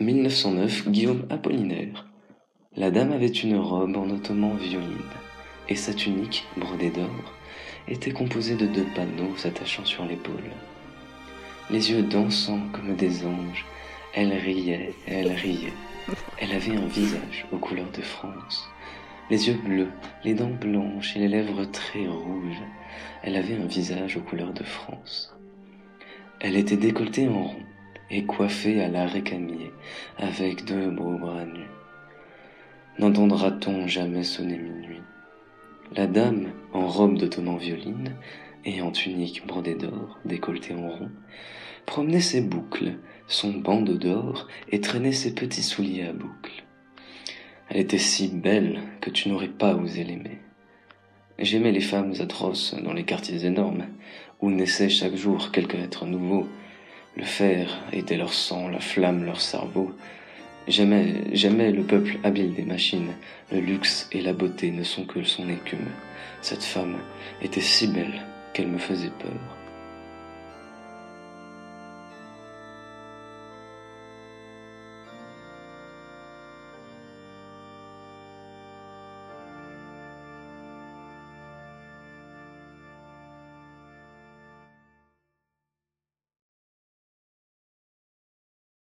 1909 Guillaume Apollinaire La dame avait une robe en ottoman violine, et sa tunique, brodée d'or, était composée de deux panneaux s'attachant sur l'épaule. Les yeux dansants comme des anges, elle riait, elle riait. Elle avait un visage aux couleurs de France. Les yeux bleus, les dents blanches et les lèvres très rouges. Elle avait un visage aux couleurs de France. Elle était décolletée en rond et coiffée à la récamier avec deux beaux bras nus. N'entendra-t-on jamais sonner minuit? La dame, en robe d'ottoman violine et en tunique brodée d'or, décolletée en rond, promenait ses boucles, son bandeau d'or et traînait ses petits souliers à boucles. Elle était si belle que tu n'aurais pas osé l'aimer. J'aimais les femmes atroces dans les quartiers énormes, où naissait chaque jour quelque être nouveau, le fer était leur sang, la flamme leur cerveau. J'aimais, j'aimais le peuple habile des machines. Le luxe et la beauté ne sont que son écume. Cette femme était si belle qu'elle me faisait peur.